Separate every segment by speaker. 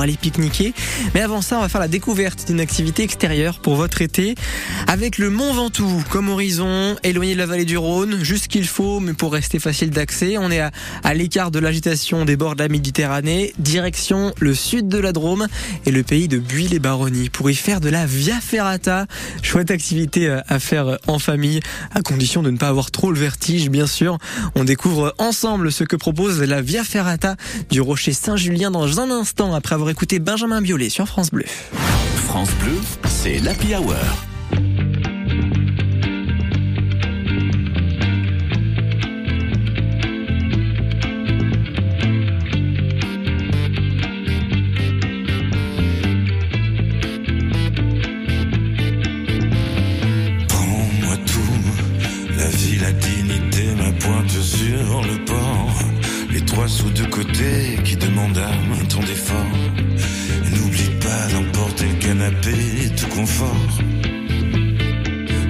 Speaker 1: aller pique-niquer. Mais avant ça, on va faire la découverte d'une activité extérieure pour votre été avec le Mont Ventoux comme horizon, éloigné de la vallée du Rhône, juste qu'il faut, mais pour rester facile d'accès. On est à, à l'écart de l'agitation des bords de la Méditerranée, direction le sud de la Drôme et le pays de Buis-les-Baronnies pour y faire de la Via Ferrata. Chouette activité euh, à faire en famille, à condition de ne pas avoir trop le vertige, bien sûr. On découvre ensemble ce que propose la Via Ferrata du Rocher Saint-Julien dans un instant après avoir écouté Benjamin Biolay sur France Bleu.
Speaker 2: France Bleu, c'est l'Happy Hour.
Speaker 3: Sous de côté qui demandent un temps d'effort. Et N'oublie pas d'emporter le canapé, tout confort.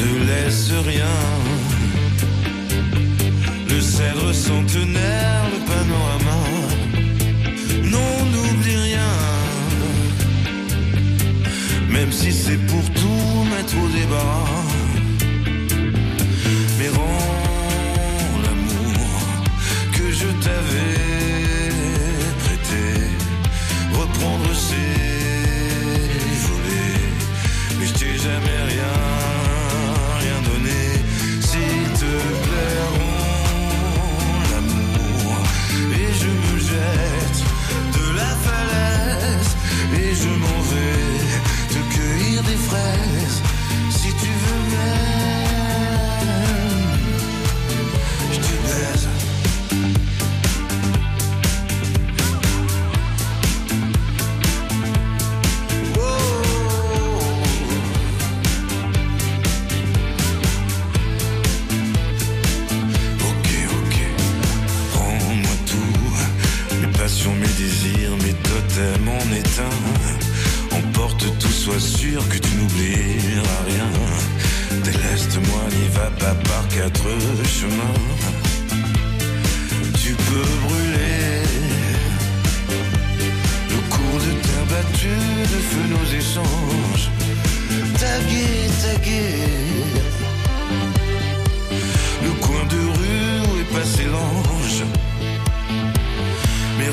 Speaker 3: Ne laisse rien. Le cèdre centenaire, le panorama. Non, n'oublie rien. Même si c'est pour tout mettre au débat. Par quatre chemins. Tu peux brûler le cours de terre battue, de feu nos échanges. Taguer, taguer le coin de rue où est passé l'ange. Mais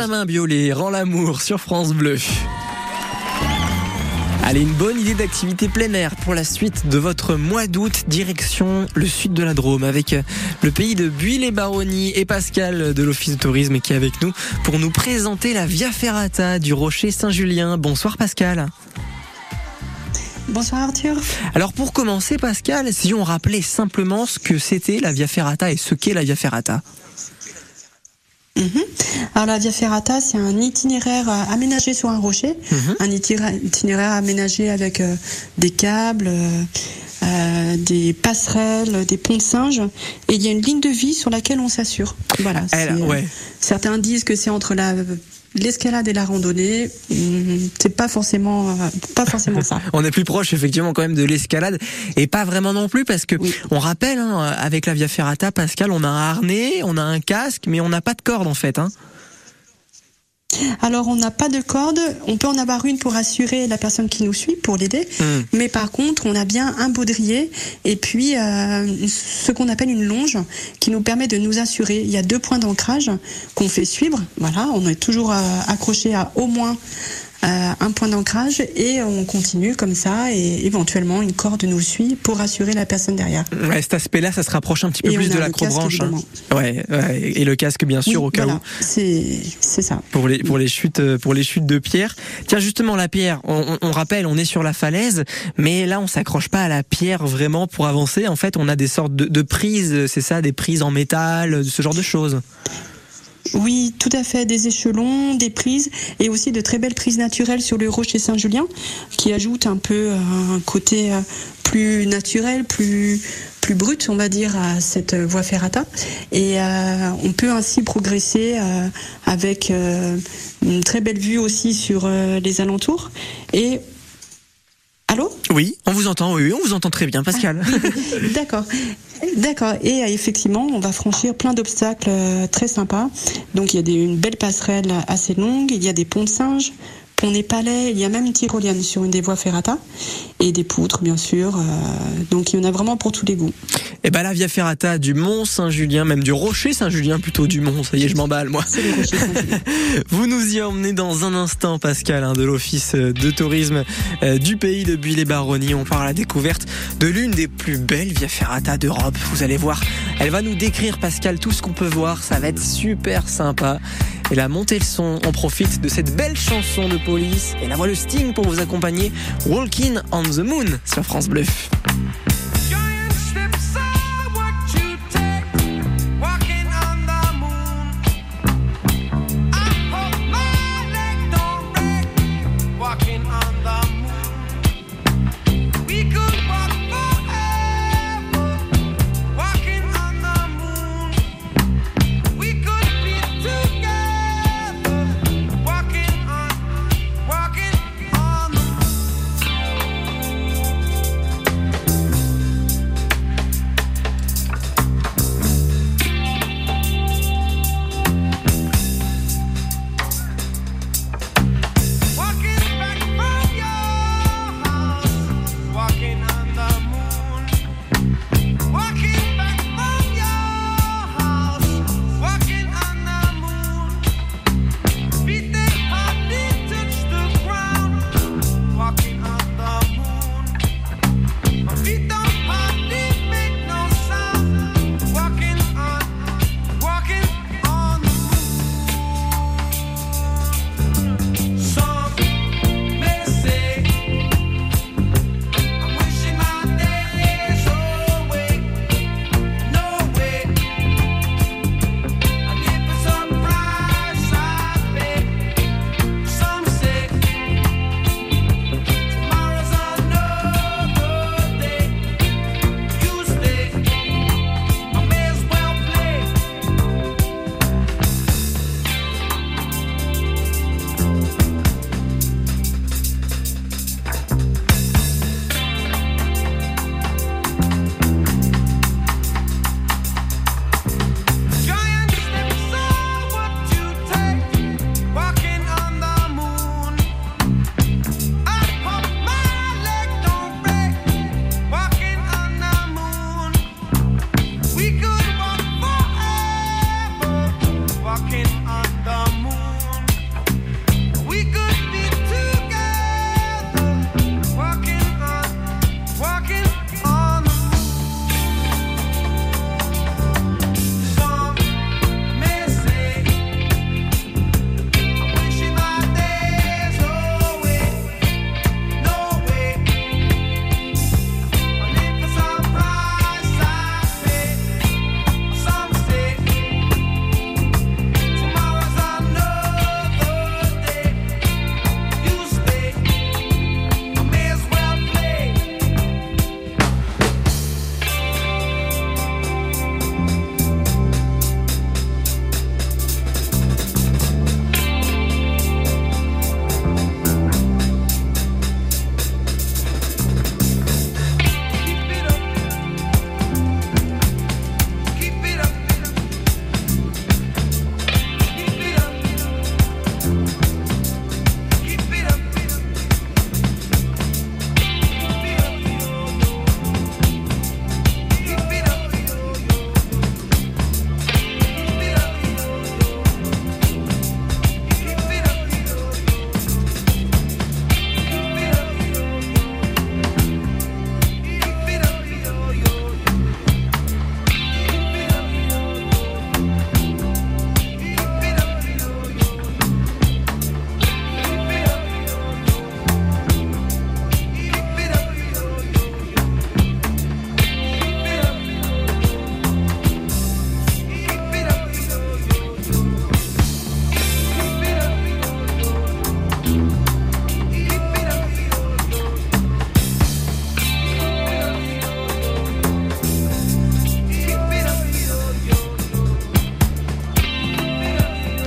Speaker 1: Benjamin Biolay rend l'amour sur France Bleu. Allez, une bonne idée d'activité plein air pour la suite de votre mois d'août, direction le sud de la Drôme, avec le pays de Buis-les-Baronnies et Pascal de l'Office de tourisme qui est avec nous pour nous présenter la Via Ferrata du Rocher Saint-Julien. Bonsoir Pascal.
Speaker 4: Bonsoir Arthur.
Speaker 1: Alors pour commencer Pascal, si on rappelait simplement ce que c'était la Via Ferrata et ce qu'est la Via Ferrata.
Speaker 4: Mhm. Alors la Via Ferrata, c'est un itinéraire euh, aménagé sur un rocher,
Speaker 1: Mhm.
Speaker 4: un itinéraire aménagé avec euh, des câbles, euh, des passerelles, des ponts de singes, et il y a une ligne de vie sur laquelle on s'assure. Voilà.
Speaker 1: Elle,
Speaker 4: euh. Certains disent que c'est entre la l'escalade et la randonnée, hum, c'est pas forcément, euh, pas forcément ça.
Speaker 1: On est plus proche effectivement quand même de l'escalade et pas vraiment non plus parce que
Speaker 4: Oui.
Speaker 1: on rappelle hein, avec la Via Ferrata, Pascal, on a un harnais, on a un casque, mais on n'a pas de corde en fait. Hein.
Speaker 4: Alors, on n'a pas de corde. On peut en avoir une pour assurer la personne qui nous suit, pour l'aider.
Speaker 1: Mm.
Speaker 4: Mais par contre, on a bien un baudrier et puis euh, ce qu'on appelle une longe qui nous permet de nous assurer. Il y a deux points d'ancrage qu'on fait suivre. Voilà, on est toujours euh, accroché à au moins un point d'ancrage et on continue comme ça et éventuellement une corde nous suit pour assurer la personne derrière.
Speaker 1: Ouais, cet aspect-là, ça se rapproche un petit peu
Speaker 4: Et
Speaker 1: plus de
Speaker 4: a
Speaker 1: la
Speaker 4: le casque,
Speaker 1: branche.
Speaker 4: évidemment.
Speaker 1: Ouais, ouais, et le casque bien sûr
Speaker 4: Oui,
Speaker 1: au cas
Speaker 4: voilà,
Speaker 1: où.
Speaker 4: c'est ça.
Speaker 1: pour les pour les chutes euh, pour les chutes de pierre. Tiens justement la pierre, on, on- on rappelle, on est sur la falaise, mais là on s'accroche pas à la pierre vraiment pour avancer. En fait, on a des sortes de, de prises, c'est ça, des prises en métal, ce genre de choses.
Speaker 4: Oui, tout à fait, des échelons, des prises et aussi de très belles prises naturelles sur le rocher Saint-Julien qui ajoutent un peu euh, un côté euh, plus naturel, plus plus brut, on va dire, à cette euh, voie ferrata. Et on peut ainsi progresser avec une très belle vue aussi sur les alentours. Et allô
Speaker 1: Oui, on vous entend. Oui, on vous entend très bien, Pascal.
Speaker 4: D'accord. D'accord. Et euh, effectivement, on va franchir plein d'obstacles euh, très sympas. Donc il y a des, une belle passerelle assez longue, il y a des ponts de singes, ponts népalais, il y a même une tyrolienne sur une des voies ferrata et des poutres bien sûr. euh, donc il y en a vraiment pour tous les goûts.
Speaker 1: Et ben la Via Ferrata du Mont Saint-Julien, même du Rocher Saint-Julien plutôt du Mont. Ça y est, je m'emballe moi. Vous nous y emmenez dans un instant, Pascal, hein, de l'Office de tourisme euh, du pays de Buis-les-Baronnies. On part à la découverte de l'une des plus belles Via Ferrata d'Europe. Vous allez voir, elle va nous décrire, Pascal, tout ce qu'on peut voir. Ça va être super sympa. Et là, montez le son. On profite de cette belle chanson de police. Et la voix le Sting pour vous accompagner. Walking on the Moon sur France Bleu.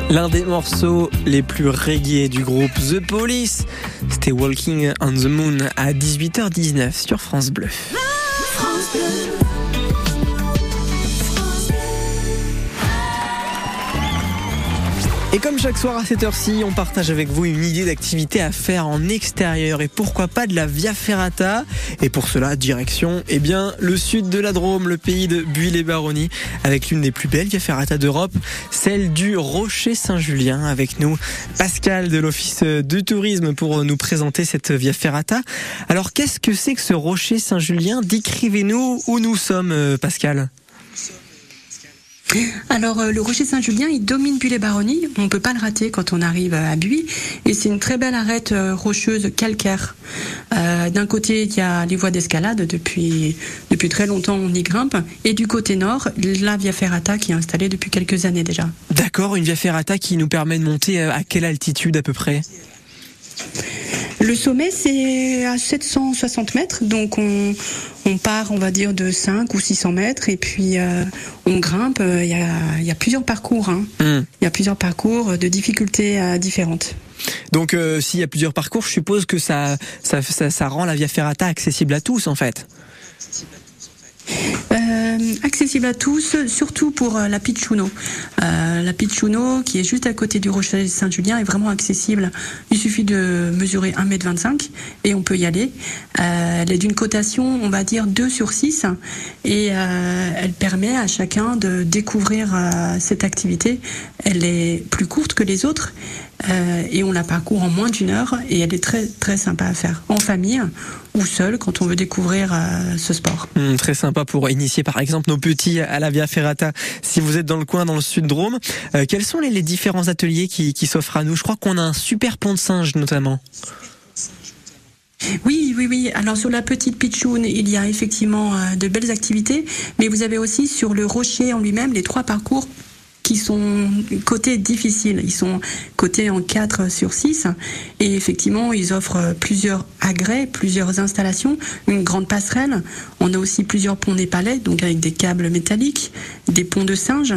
Speaker 1: L'un des morceaux les plus reggae du groupe The Police, c'était Walking on the Moon à 18h19 sur France Bleu. Et comme chaque soir à cette heure-ci, on partage avec vous une idée d'activité à faire en extérieur et pourquoi pas de la Via Ferrata. Et pour cela, direction, eh bien, le sud de la Drôme, le pays de Buis-les-Baronnies, avec l'une des plus belles Via Ferrata d'Europe, celle du Rocher Saint-Julien. Avec nous, Pascal de l'Office de Tourisme pour nous présenter cette Via Ferrata. Alors, qu'est-ce que c'est que ce Rocher Saint-Julien? Décrivez-nous où nous sommes, euh, Pascal.
Speaker 4: Alors euh, le Rocher Saint-Julien, il domine Buis-les-Baronnies. On peut pas le rater quand on arrive à Buis. Et c'est une très belle arête euh, rocheuse calcaire. Euh, D'un côté, il y a les voies d'escalade. Depuis depuis très longtemps, on y grimpe. Et du côté nord, la Via Ferrata qui est installée depuis quelques années déjà.
Speaker 1: D'accord, une Via Ferrata qui nous permet de monter à quelle altitude à peu près?
Speaker 4: Le sommet, c'est à 760 mètres, donc on, on part, on va dire, de 5 ou 600 mètres, et puis euh, on grimpe. euh, Il y, a, il y a plusieurs parcours, hein.
Speaker 1: Hmm.
Speaker 4: il y a plusieurs parcours de difficultés euh, différentes.
Speaker 1: Donc s'il y a plusieurs parcours, je suppose que ça, ça, ça, ça rend la Via Ferrata accessible à tous en fait.
Speaker 4: Euh, accessible à tous, surtout pour euh, la Pichuno. Euh, la Pichuno, qui est juste à côté du Rocher Saint-Julien, est vraiment accessible. Il suffit de mesurer 1m25 et on peut y aller. Elle est d'une cotation, on va dire 2 sur 6 et elle permet à chacun de découvrir cette activité. Elle est plus courte que les autres et on la parcourt en moins d'une heure et elle est très très sympa à faire en famille ou seul quand on veut découvrir euh, ce sport.
Speaker 1: Hmm, très sympa pour initier par exemple nos petits à la Via Ferrata. Si vous êtes dans le coin, dans le sud Drôme, euh, quels sont les, les différents ateliers qui, qui s'offrent à nous? Je crois qu'on a un super pont de singe notamment.
Speaker 4: Oui, oui, oui. Alors sur la petite Pichoun, il y a effectivement euh, de belles activités, mais vous avez aussi sur le rocher en lui-même les trois parcours qui sont cotés difficiles. Ils sont cotés en 4 sur 6 et effectivement, ils offrent plusieurs agrès, plusieurs installations, une grande passerelle. On a aussi plusieurs ponts népalais, donc avec des câbles métalliques, des ponts de singe,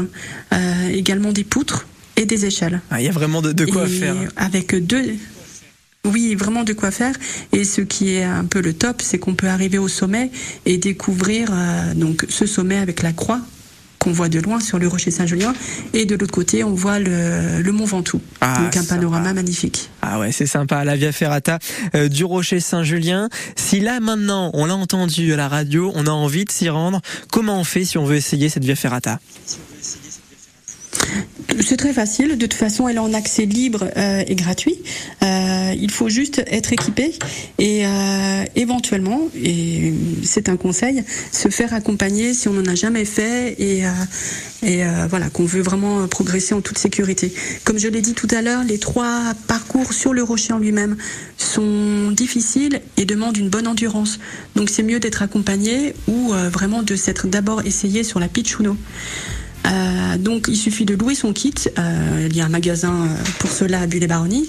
Speaker 4: euh, également des poutres et des échelles.
Speaker 1: Ah, Il y a vraiment de, de quoi
Speaker 4: Et
Speaker 1: faire.
Speaker 4: Avec deux. Oui, vraiment de quoi faire. Et ce qui est un peu le top, c'est qu'on peut arriver au sommet et découvrir euh, donc ce sommet avec la croix qu'on voit de loin sur le rocher Saint-Julien. Et de l'autre côté, on voit le, le mont Ventoux.
Speaker 1: Ah,
Speaker 4: donc un
Speaker 1: sympa.
Speaker 4: panorama magnifique.
Speaker 1: Ah ouais, c'est sympa, la Via Ferrata euh, du Rocher Saint-Julien. Si là maintenant, on l'a entendu à la radio, on a envie de s'y rendre, comment on fait si on veut essayer cette Via Ferrata?
Speaker 4: C'est très facile. De toute façon, elle est en accès libre euh, et gratuit. Euh, il faut juste être équipé et euh, éventuellement, et c'est un conseil, se faire accompagner si on n'en a jamais fait et, voilà qu'on veut vraiment progresser en toute sécurité. Comme je l'ai dit tout à l'heure, les trois parcours sur le rocher en lui-même sont difficiles et demandent une bonne endurance. Donc c'est mieux d'être accompagné ou vraiment de s'être d'abord essayé sur la Pichuno. Euh, donc il suffit de louer son kit. Euh, il y a un magasin euh, pour cela à Bulle-les-Baronnies.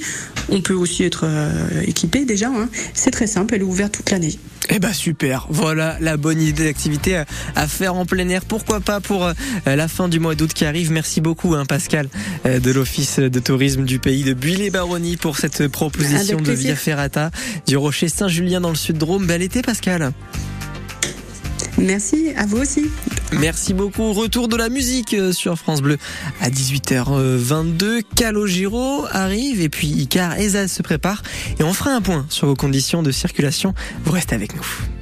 Speaker 4: On peut aussi être euh, équipé déjà. hein. C'est très simple, elle est ouverte toute l'année.
Speaker 1: Eh ben super, voilà la bonne idée d'activité à, faire en plein air. Pourquoi pas pour la fin du mois d'août qui arrive. Merci beaucoup hein, Pascal de l'Office de tourisme du pays de Buis-les-Baronnies pour cette proposition de. Via Ferrata du Rocher Saint-Julien dans le sud Drôme. Bel été Pascal.
Speaker 4: Merci, à vous aussi.
Speaker 1: Merci beaucoup. Retour de la musique euh, sur France Bleu à 18h22. Calogiro arrive et puis Icar et Zaz se prépare et on fera un point sur vos conditions de circulation. Vous restez avec nous.